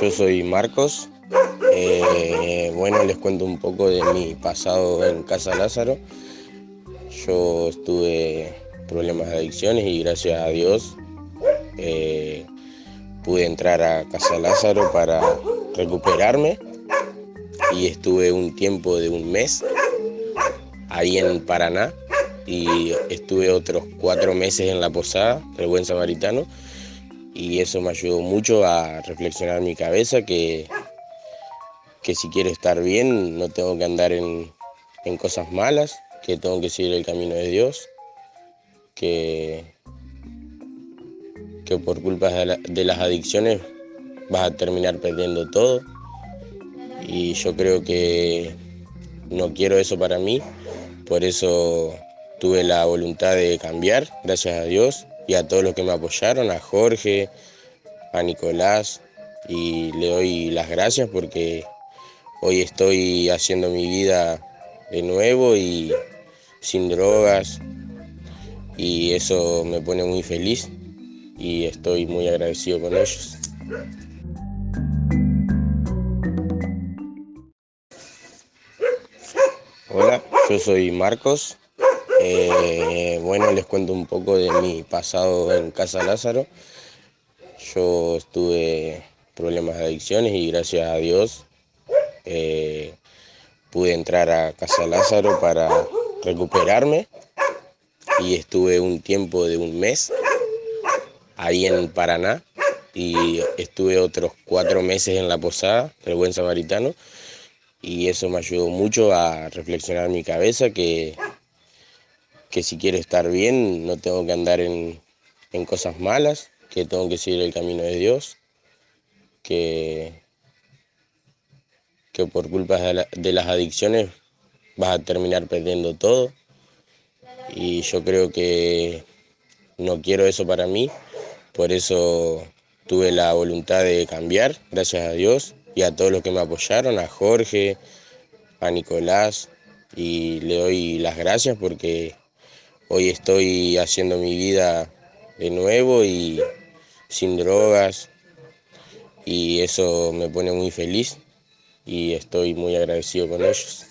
yo soy Marcos. Eh, bueno, les cuento un poco de mi pasado en Casa Lázaro. Yo estuve problemas de adicciones y gracias a Dios eh, pude entrar a Casa Lázaro para recuperarme y estuve un tiempo de un mes ahí en Paraná y estuve otros cuatro meses en la posada del Buen Samaritano y eso me ayudó mucho a reflexionar mi cabeza que, que si quiero estar bien no tengo que andar en, cosas malas, que tengo que seguir el camino de Dios, que, que por culpa de, las adicciones vas a terminar perdiendo todo. Y yo creo que no quiero eso para mí, por eso tuve la voluntad de cambiar, gracias a Dios, y a todos los que me apoyaron, a Jorge, a Nicolás, y le doy las gracias porque hoy estoy haciendo mi vida de nuevo y sin drogas, y eso me pone muy feliz y estoy muy agradecido con ellos. Hola, yo soy Marcos, eh, bueno, les cuento un poco de mi pasado en Casa Lázaro. Yo estuve problemas de adicciones y gracias a Dios eh, pude entrar a Casa Lázaro para recuperarme y estuve un tiempo de un mes ahí en Paraná y estuve otros cuatro meses en la posada del Buen Samaritano y eso me ayudó mucho a reflexionar mi cabeza que que si quiero estar bien no tengo que andar en, cosas malas, que tengo que seguir el camino de Dios, que, que por culpa de, las adicciones vas a terminar perdiendo todo. Y yo creo que no quiero eso para mí, por eso tuve la voluntad de cambiar, gracias a Dios, y a todos los que me apoyaron, a Jorge, a Nicolás, y le doy las gracias porque Hoy estoy haciendo mi vida de nuevo y sin drogas y eso me pone muy feliz y estoy muy agradecido con ellos.